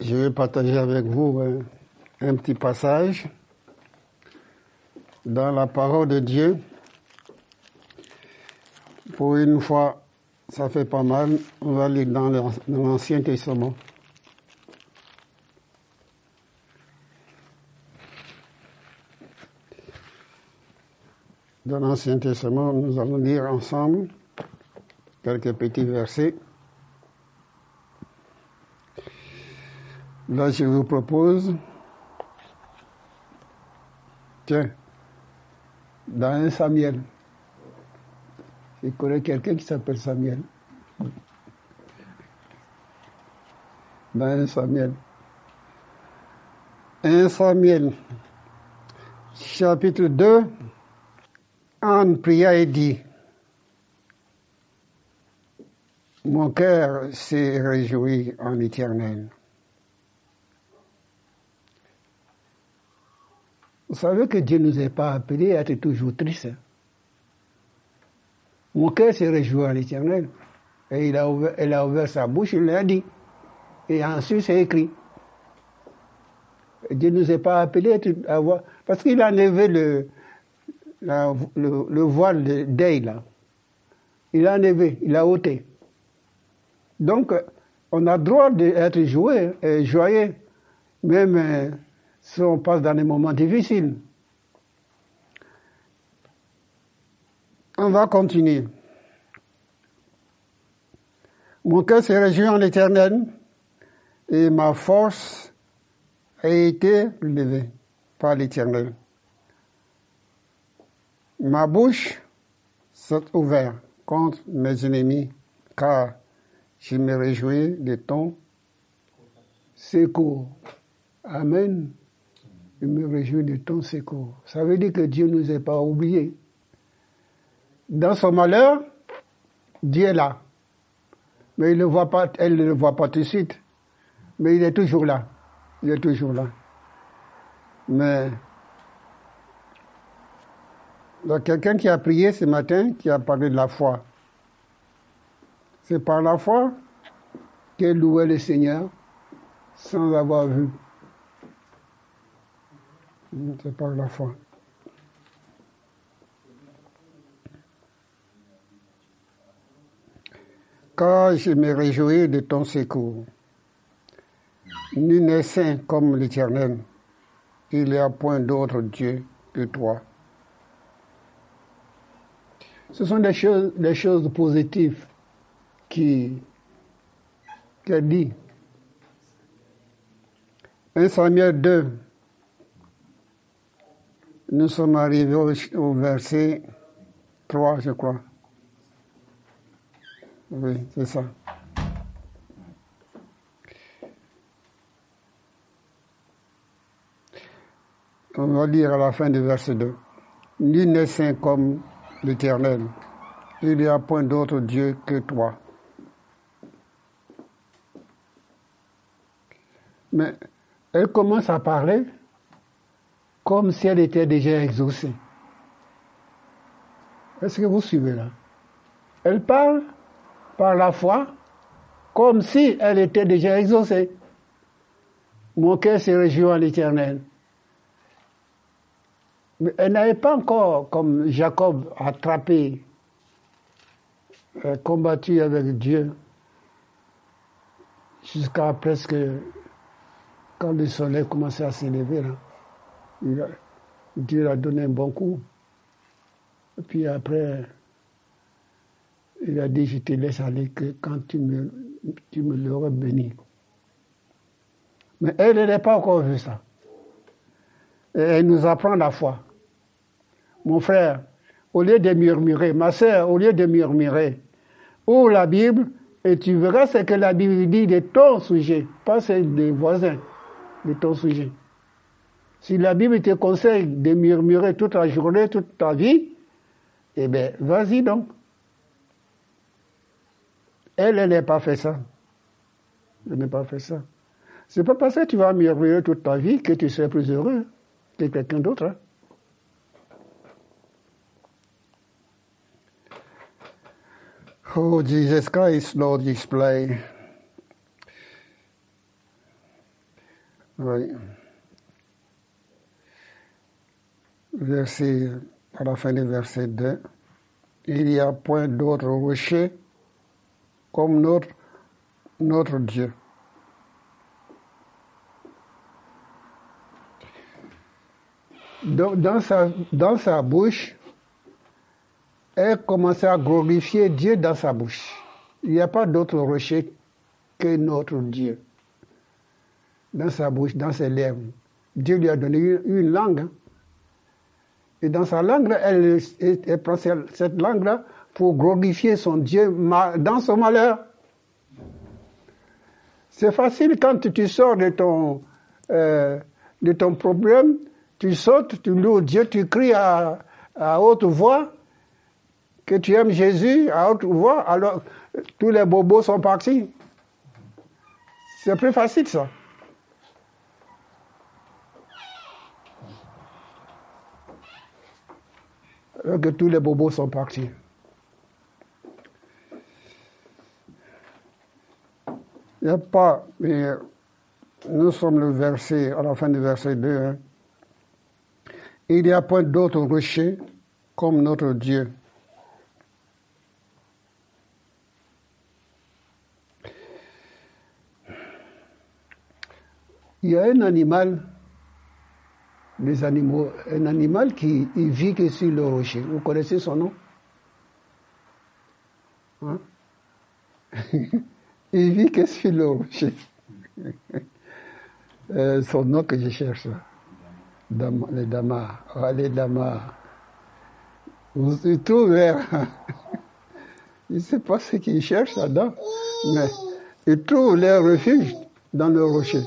Je vais partager avec vous un, petit passage dans la parole de Dieu. Pour une fois, ça fait pas mal. On va lire dans l'Ancien Testament. Dans l'Ancien Testament, nous allons lire ensemble quelques petits versets. Là, je vous propose, tiens, dans Samuel, je connais quelqu'un qui s'appelle Samuel. Dans un Samuel. Un Samuel, chapitre 2, Anne pria et dit, Mon cœur s'est réjoui en l'éternel. Vous savez que Dieu ne nous a pas appelés à être toujours tristes. Mon cœur s'est réjoui en l'éternel. Et il a ouvert, sa bouche, il l'a dit. Et ensuite, c'est écrit. Dieu ne nous a pas appelés à avoir. Parce qu'il a enlevé le, le, voile d'Aïe, là. Il a enlevé, il a ôté. Donc, on a droit d'être joué, et joyeux, même euh, si on passe dans des moments difficiles. On va continuer. Mon cœur s'est réjoui en l'éternel et ma force a été levée par l'éternel. Ma bouche s'est ouverte contre mes ennemis car je me réjouis de ton secours. Amen. Je me réjouis de ton secours. Ça veut dire que Dieu ne nous a pas oubliés. Dans son malheur, Dieu est là. Mais il voit pas, elle ne le voit pas tout de suite. Mais il est toujours là. Il est toujours là. Mais quelqu'un qui a prié ce matin qui a parlé de la foi. C'est par la foi qu'elle louait le Seigneur sans avoir vu. C'est par la foi. Car je me réjouis de ton secours. Nul n'est saint comme l'Éternel. Il n'y a point d'autre Dieu que toi. Ce sont des choses, des choses positives qui, qui dit. 1 Samuel 2, nous sommes arrivés au, verset 3, je crois. Oui, c'est ça. On va lire à la fin du verset 2. Nul n'est saint comme l'Éternel. Il n'y a point d'autre Dieu que toi. Mais elle commence à parler comme si elle était déjà exaucée. Est-ce que vous suivez là? Elle parle par la foi comme si elle était déjà exaucée. Mon cœur se réjouit en l'éternel. Mais elle n'avait pas encore, comme Jacob, attrapé, euh, combattu avec Dieu jusqu'à presque quand le soleil commençait à s'élever, Dieu a donné un bon coup. Puis après, il a dit, je te laisse aller que quand tu me, tu l'auras béni. Mais elle n'a pas encore vu ça. Elle nous apprend la foi. Mon frère, au lieu de murmurer, ma sœur, au lieu de murmurer, ouvre la Bible et tu verras ce que la Bible dit de ton sujet, pas celle des voisins de ton sujet. Si la Bible te conseille de murmurer toute la journée, toute ta vie, eh bien, vas-y donc. Elle, elle n'a pas fait ça. Elle n'a pas fait ça. C'est pas parce que tu vas murmurer toute ta vie que tu seras plus heureux que quelqu'un d'autre. Hein. Oh, Jesus Christ, Lord, display Oui. Verset, à la fin du verset 2, il n'y a point d'autre rocher comme notre, notre Dieu. Dans sa, dans sa bouche, elle commençait à glorifier Dieu dans sa bouche. Il n'y a pas d'autre rocher que notre Dieu. Dans sa bouche, dans ses lèvres. Dieu lui a donné une, langue. Et dans sa langue, elle, elle prend cette langue-là pour glorifier son Dieu dans son malheur. C'est facile quand tu sors de ton, euh, de ton problème, tu sautes, tu loues Dieu, tu cries à, à haute voix que tu aimes Jésus à haute voix, alors tous les bobos sont partis. C'est plus facile ça. Que tous les bobos sont partis. Il n'y a pas, mais nous sommes le verset, à la fin du verset 2. Hein. Il n'y a point d'autre rocher comme notre Dieu. Il y a un animal, les animaux, un animal qui vit que sur le rocher. Vous connaissez son nom? Hein? Il vit que sur le rocher. Euh, son nom que je cherche. Dama, les damas. Ah, les damas. Vous trouvez. Je ne sais pas ce qu'ils cherchent là-dedans, mais ils trouvent leur refuge dans le rocher.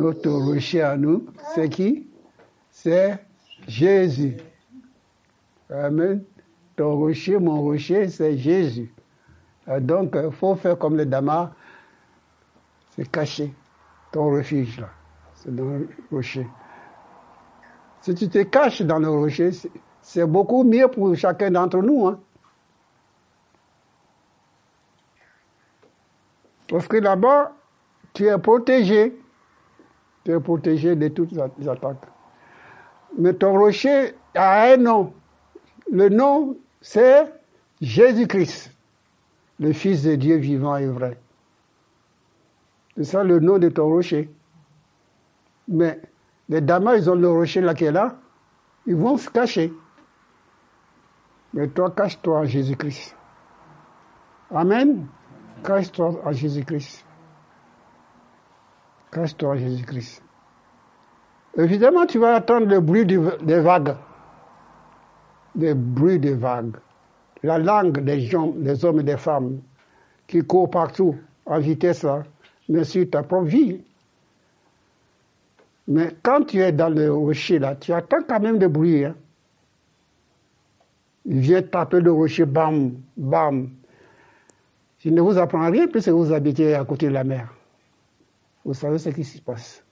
Notre rocher à nous, c'est qui? C'est Jésus. Amen. Ton rocher, mon rocher, c'est Jésus. Euh, donc, il faut faire comme les damas, c'est caché. Ton refuge, là, c'est le rocher. Si tu te caches dans le rocher, c'est beaucoup mieux pour chacun d'entre nous. Hein. Parce que là-bas, tu es protégé. Tu es protégé de toutes les attaques. Mais ton rocher a un nom. Le nom, c'est Jésus-Christ, le Fils de Dieu vivant et vrai. C'est ça le nom de ton rocher. Mais les damas, ils ont le rocher là qui est là, ils vont se cacher. Mais toi, cache-toi en Jésus-Christ. Amen. Cache-toi en Jésus-Christ. Cache-toi Jésus-Christ. Évidemment, tu vas attendre le bruit des vagues des bruits des vagues, la langue des gens, des hommes et des femmes qui courent partout en vitesse là, mais sur ta propre vie. Mais quand tu es dans le rocher là, tu attends quand même des bruits. Hein. Il vient taper le rocher, bam, bam. Je ne vous apprends rien puisque vous habitez à côté de la mer. Vous savez ce qui se passe.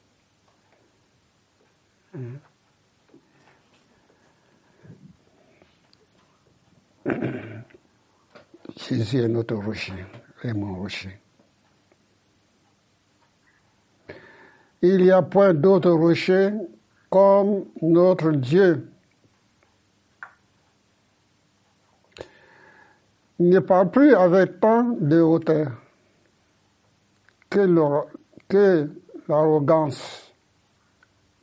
Jésus est notre rocher et mon rocher. Il n'y a point d'autre rocher comme notre Dieu. Il ne parle plus avec tant de hauteur que l'arrogance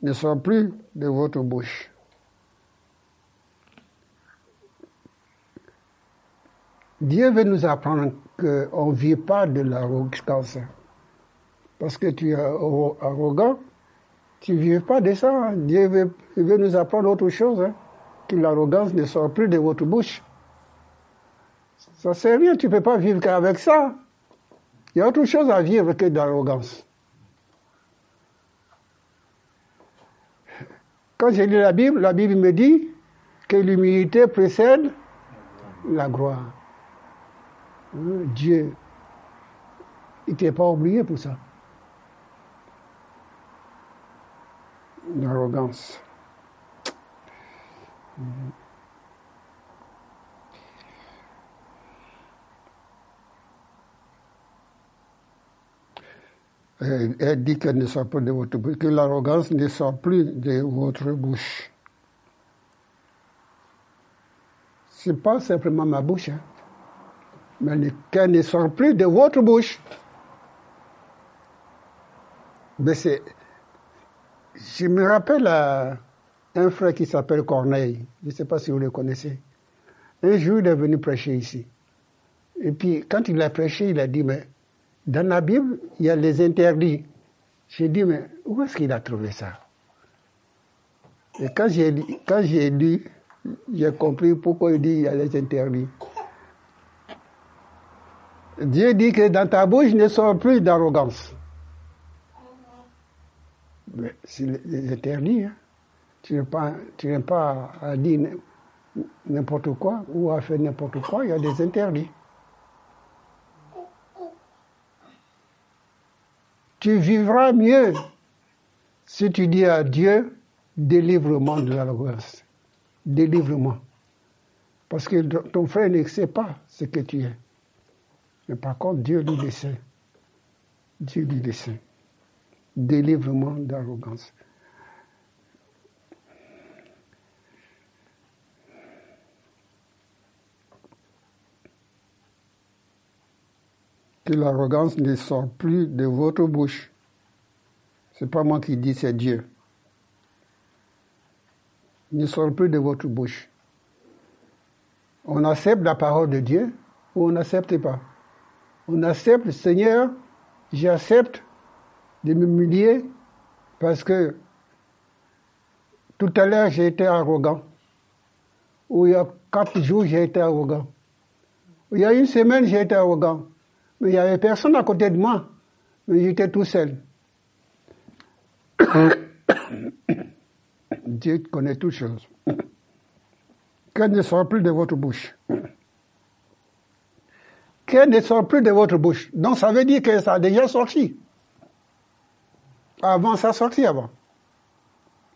ne soit plus de votre bouche. Dieu veut nous apprendre qu'on ne vit pas de l'arrogance. Parce que tu es arrogant, tu ne vis pas de ça. Dieu veut, nous apprendre autre chose, hein, que l'arrogance ne sort plus de votre bouche. Ça ne sert rien, tu ne peux pas vivre qu'avec ça. Il y a autre chose à vivre que de Quand j'ai lu la Bible, la Bible me dit que l'humilité précède la gloire. Dieu, il t'est pas oublié pour ça. L'arrogance. Elle dit qu'elle ne sort plus de votre bouche, que l'arrogance ne sort plus de votre bouche. Ce n'est pas simplement ma bouche, hein, mais qu'elle ne sort plus de votre bouche. Mais c'est. Je me rappelle un frère qui s'appelle Corneille, je ne sais pas si vous le connaissez. Un jour, il est venu prêcher ici. Et puis, quand il a prêché, il a dit, mais dans la Bible, il y a les interdits. J'ai dit, mais où est-ce qu'il a trouvé ça? Et quand j'ai, lu, j'ai compris pourquoi il dit qu'il y a les interdits. Dieu dit que dans ta bouche ne sort plus d'arrogance. Mais c'est les interdits. Hein. Tu pas, tu n'es pas à dire n'importe quoi ou à faire n'importe quoi, il y a des interdits. Tu vivras mieux si tu dis à Dieu, délivre-moi de l'arrogance. Délivre-moi. Parce que ton frère ne sait pas ce que tu es. Mais par contre, Dieu lui le. Dieu lui le sait. Délivre-moi d'arrogance. Que l'arrogance ne sort plus de votre bouche. C'est pas moi qui dis, c'est Dieu. Ne sort plus de votre bouche. On accepte la parole de Dieu ou on n'accepte pas. On accepte, Seigneur, j'accepte de m'humilier parce que tout à l'heure j'ai été arrogant. Ou il y a quatre jours j'ai été arrogant. il y a une semaine j'ai été arrogant. Mais il n'y avait personne à côté de moi. Mais j'étais tout seul. Dieu connaît toutes choses. Qu'elle ne sort plus de votre bouche. Qu'elle ne sort plus de votre bouche. Donc ça veut dire que ça a déjà sorti. Avant, ça a sorti avant.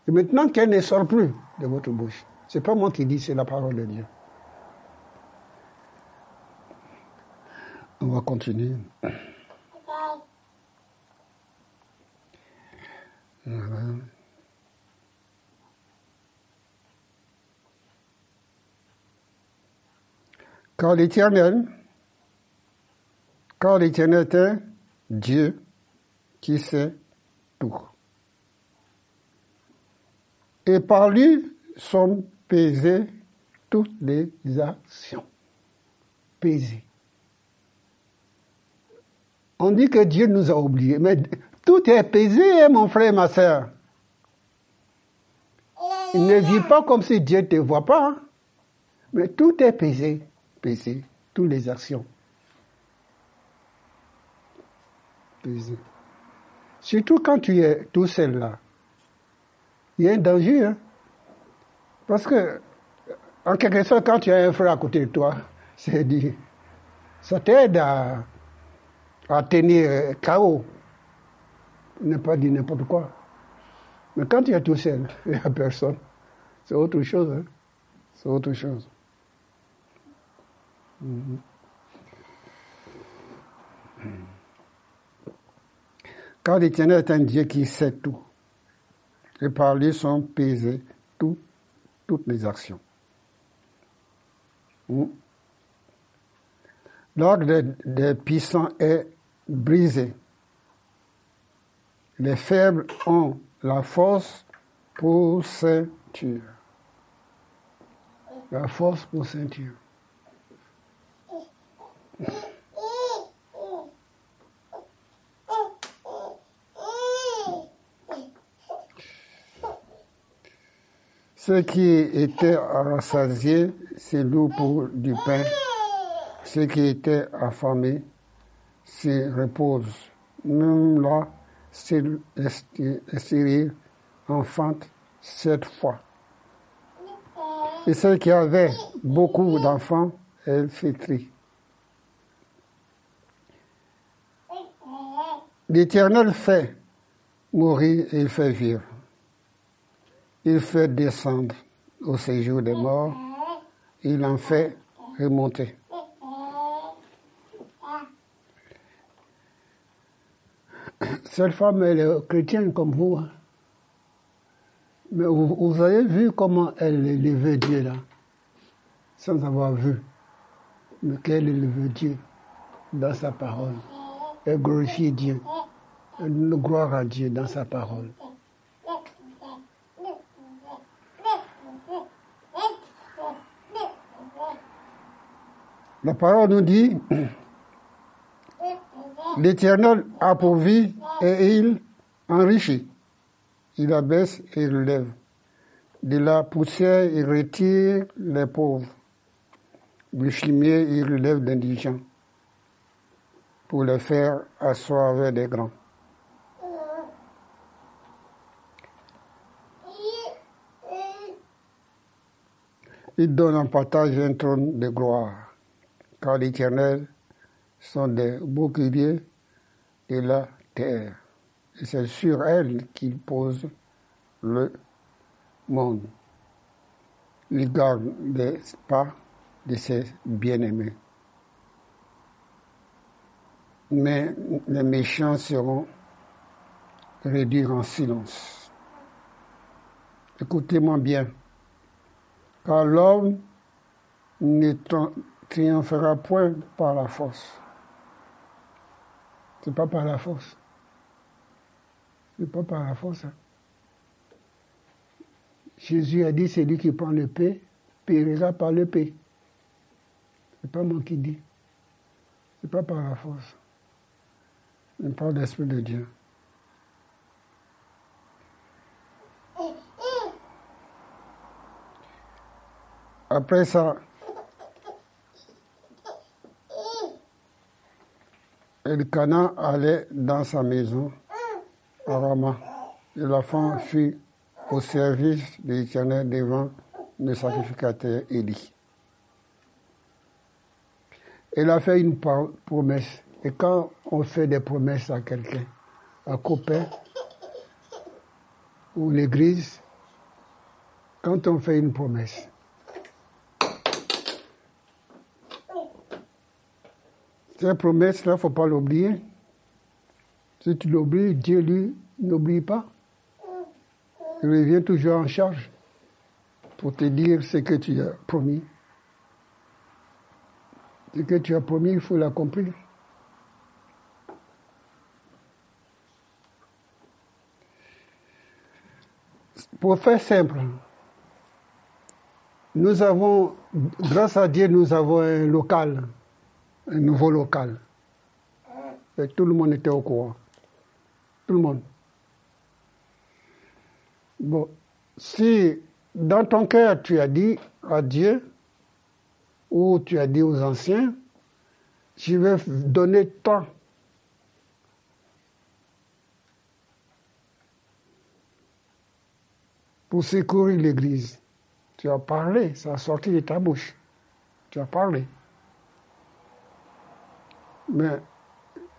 Et maintenant qu'elle ne sort plus de votre bouche. C'est pas moi qui dis, c'est la parole de Dieu. On va continuer. Quand l'Éternel, quand l'Éternel est Dieu qui sait tout. Et par lui sont pesées toutes les actions. Pesées. On dit que Dieu nous a oubliés, mais tout est pesé, hein, mon frère, ma soeur. Il ne vit pas comme si Dieu ne te voit pas, hein. mais tout est pesé, pesé, toutes les actions. Pesé. Surtout quand tu es tout seul là. Il y a un danger, hein. Parce que, en quelque sorte, quand tu as un frère à côté de toi, c'est dit, ça t'aide à, à tenir KO. Ne pas dire n'importe quoi. Mais quand il y a tout seul, il n'y a personne. C'est autre chose. Hein? C'est autre chose. Mm-hmm. Car l'Éternel est un Dieu qui sait tout. Et par lui sont pesées tout, toutes les actions. Mm. L'ordre des puissants est brisé. Les faibles ont la force pour ceinture. La force pour ceinture. Ceux qui étaient rassasiés, c'est loup pour du pain. Ceux qui étaient affamés, se repose. Même là, Cyril enfante cette fois. Et celle qui avait beaucoup d'enfants, elle tri. L'Éternel fait mourir et il fait vivre. Il fait descendre au séjour des morts, il en fait remonter. Cette femme, elle est chrétienne comme vous. Hein. Mais vous, avez vu comment elle élevait Dieu là, sans avoir vu. Mais qu'elle élevait Dieu dans sa parole. Elle glorifie Dieu. Elle gloire à Dieu dans sa parole. La parole nous dit, l'Éternel a pourvu et il enrichit. Il abaisse et il lève. De la poussière, il retire les pauvres. Du fumier, il relève d'indigents pour les faire asseoir avec des grands. Il donne en partage un trône de gloire car l'Éternel sont des boucliers de la terre. Et c'est sur elle qu'il pose le monde. Il garde les pas de ses bien-aimés. Mais les méchants seront réduits en silence. Écoutez-moi bien, car l'homme n'est triomphera point par la force. C'est pas par la force. C'est pas par la force. Hein. Jésus a dit, c'est lui qui prend le paix, périra par le paix. C'est pas moi qui dis. C'est pas par la force. Mais par l'Esprit de Dieu. Après ça, Elkana allait dans sa maison à Rama, et l'enfant fut au service de l'Éternel devant le sacrificateur Élie. Il a fait une promesse. Et quand on fait des promesses à quelqu'un, un copain ou l'église, quand on fait une promesse, Cette promesse-là, il ne faut pas l'oublier. Si tu l'oublies, Dieu, lui, n'oublie pas. Il revient toujours en charge pour te dire ce que tu as promis. Ce que tu as promis, il faut l'accomplir. Pour faire simple, nous avons, grâce à Dieu, nous avons un local un nouveau local. Et tout le monde était au courant. Tout le monde. Bon, si dans ton cœur tu as dit à Dieu, ou tu as dit aux anciens, je vais donner tant pour secourir l'Église. Tu as parlé, ça a sorti de ta bouche. Tu as parlé. Mais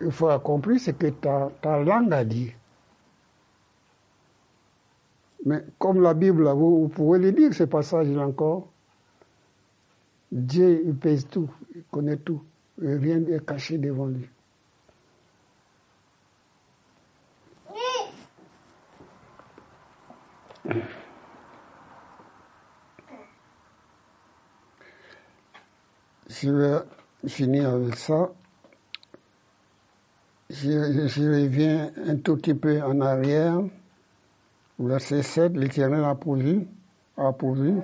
il faut accomplir ce que ta, ta langue a dit. Mais comme la Bible, vous, pouvez le dire, ce passage-là encore. Dieu, il pèse tout, il connaît tout. Rien n'est caché devant lui. Je vais finir avec ça je, reviens un tout petit peu en arrière. Verset 7, l'Éternel a pourvu, a pourvu,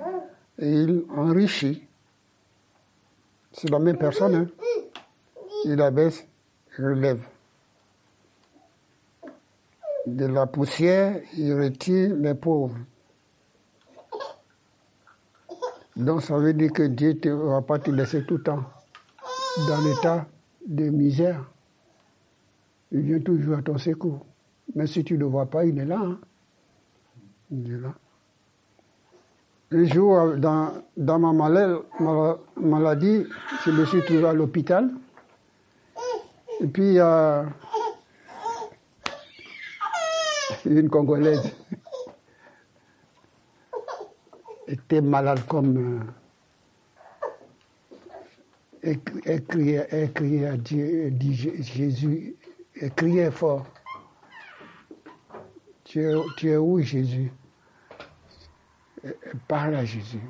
et il enrichit. C'est la même personne. Hein? Il abaisse, relève. De la poussière, il retire les pauvres. Donc ça veut dire que Dieu ne va pas te laisser tout le temps dans l'état de misère il vient toujours à ton secours. Mais si tu ne le vois pas, il est là. Hein. Il est là. Un jour, dans, dans ma maladie, je me suis trouvé à l'hôpital. Et puis, a une Congolaise était malade comme... Euh, elle, criait, à Dieu, elle dit Jésus, elle criait fort. Tu es, où Jésus? Parle à Jésus.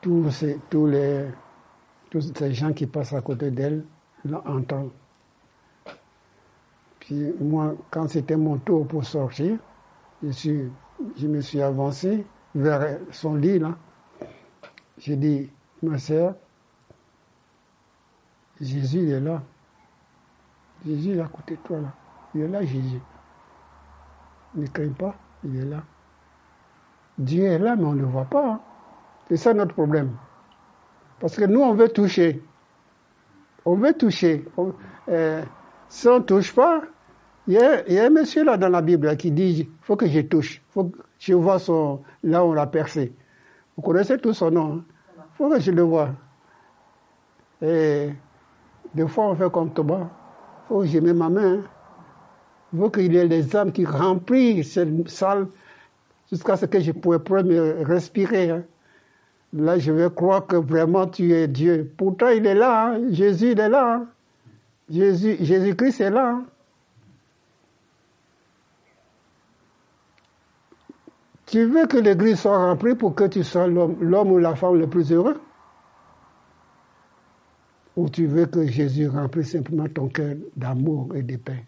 Tous ces, les, gens qui passent à côté d'elle l'entendent. Puis moi, quand c'était mon tour pour sortir, je, je me suis avancé vers son lit là. J'ai dit, ma sœur, Jésus est là. Jésus est à côté de toi là. Il est là, Jésus. Ne crains pas, il est là. Dieu est là, mais on ne le voit pas. Hein. C'est ça notre problème. Parce que nous, on veut toucher. On veut toucher. Euh, si on ne touche pas, il y, a, un monsieur là dans la Bible qui dit il faut que je touche. faut que je vois son, là où on l'a percé. Vous connaissez tout son nom. Il hein. faut que je le vois. Et des fois, on fait comme Thomas. Que je mette ma main. Il faut qu'il y ait des âmes qui remplissent cette salle jusqu'à ce que je pourrais me respirer. Hein. Là, je vais croire que vraiment tu es Dieu. Pourtant, il est là. Hein. Jésus, il est là. Hein. Jésus, Jésus-Christ est là. Tu veux que l'église soit remplie pour que tu sois l'homme ou la femme le plus heureux? Ou tu veux que Jésus remplisse simplement ton cœur d'amour et de paix?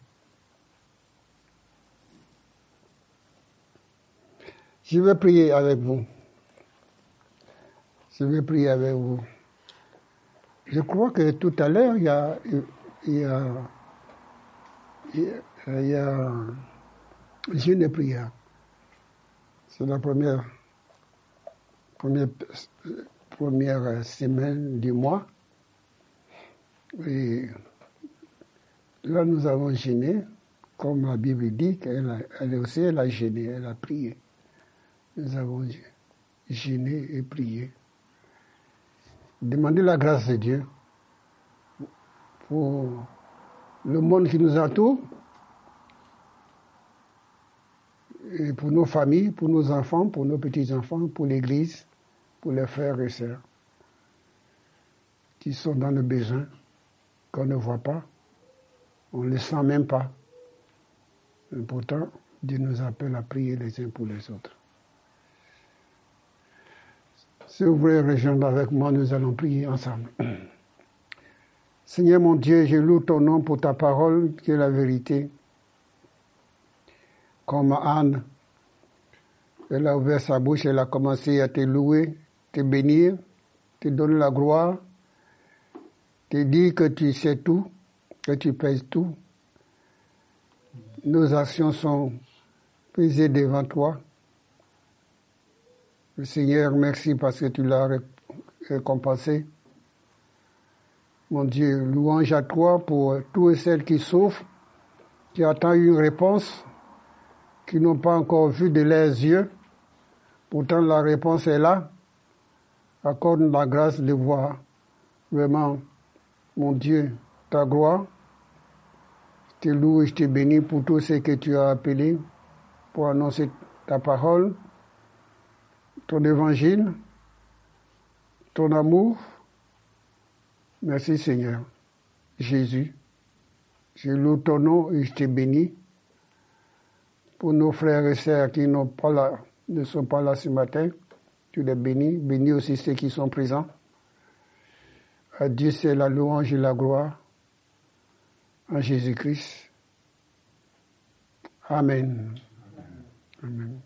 Je vais prier avec vous. Je vais prier avec vous. Je crois que tout à l'heure, il y a, il y a, une prière. C'est la première, première, première semaine du mois. Et là, nous avons gêné, comme la Bible dit, qu'elle elle aussi, elle a gêné, elle a prié. Nous avons gêné et prié. Demandez la grâce de Dieu pour le monde qui nous entoure, et pour nos familles, pour nos enfants, pour nos petits-enfants, pour l'Église, pour les frères et sœurs qui sont dans le besoin, qu'on ne voit pas, on ne les sent même pas. Et pourtant, Dieu nous appelle à prier les uns pour les autres. Si vous voulez rejoindre avec moi, nous allons prier ensemble. Seigneur mon Dieu, je loue ton nom pour ta parole qui est la vérité. Comme Anne, elle a ouvert sa bouche, elle a commencé à te louer, te bénir, te donner la gloire, te dire que tu sais tout, que tu pèses tout. Nos actions sont pesées devant toi. Le Seigneur, merci parce que tu l'as récompensé. Mon Dieu, louange à toi pour tous et celles qui souffrent, qui attendent une réponse, qui n'ont pas encore vu de leurs yeux. Pourtant, la réponse est là. Accorde la grâce de voir vraiment, mon Dieu, ta gloire. Je te loue et je te bénis pour tout ce que tu as appelé pour annoncer ta parole ton évangile, ton amour. Merci Seigneur. Jésus, je loue ton nom et je te bénis pour nos frères et sœurs qui pas là, ne sont pas là ce matin. Tu les bénis. Bénis aussi ceux qui sont présents. À Dieu c'est la louange et la gloire. En Jésus-Christ. Amen. Amen.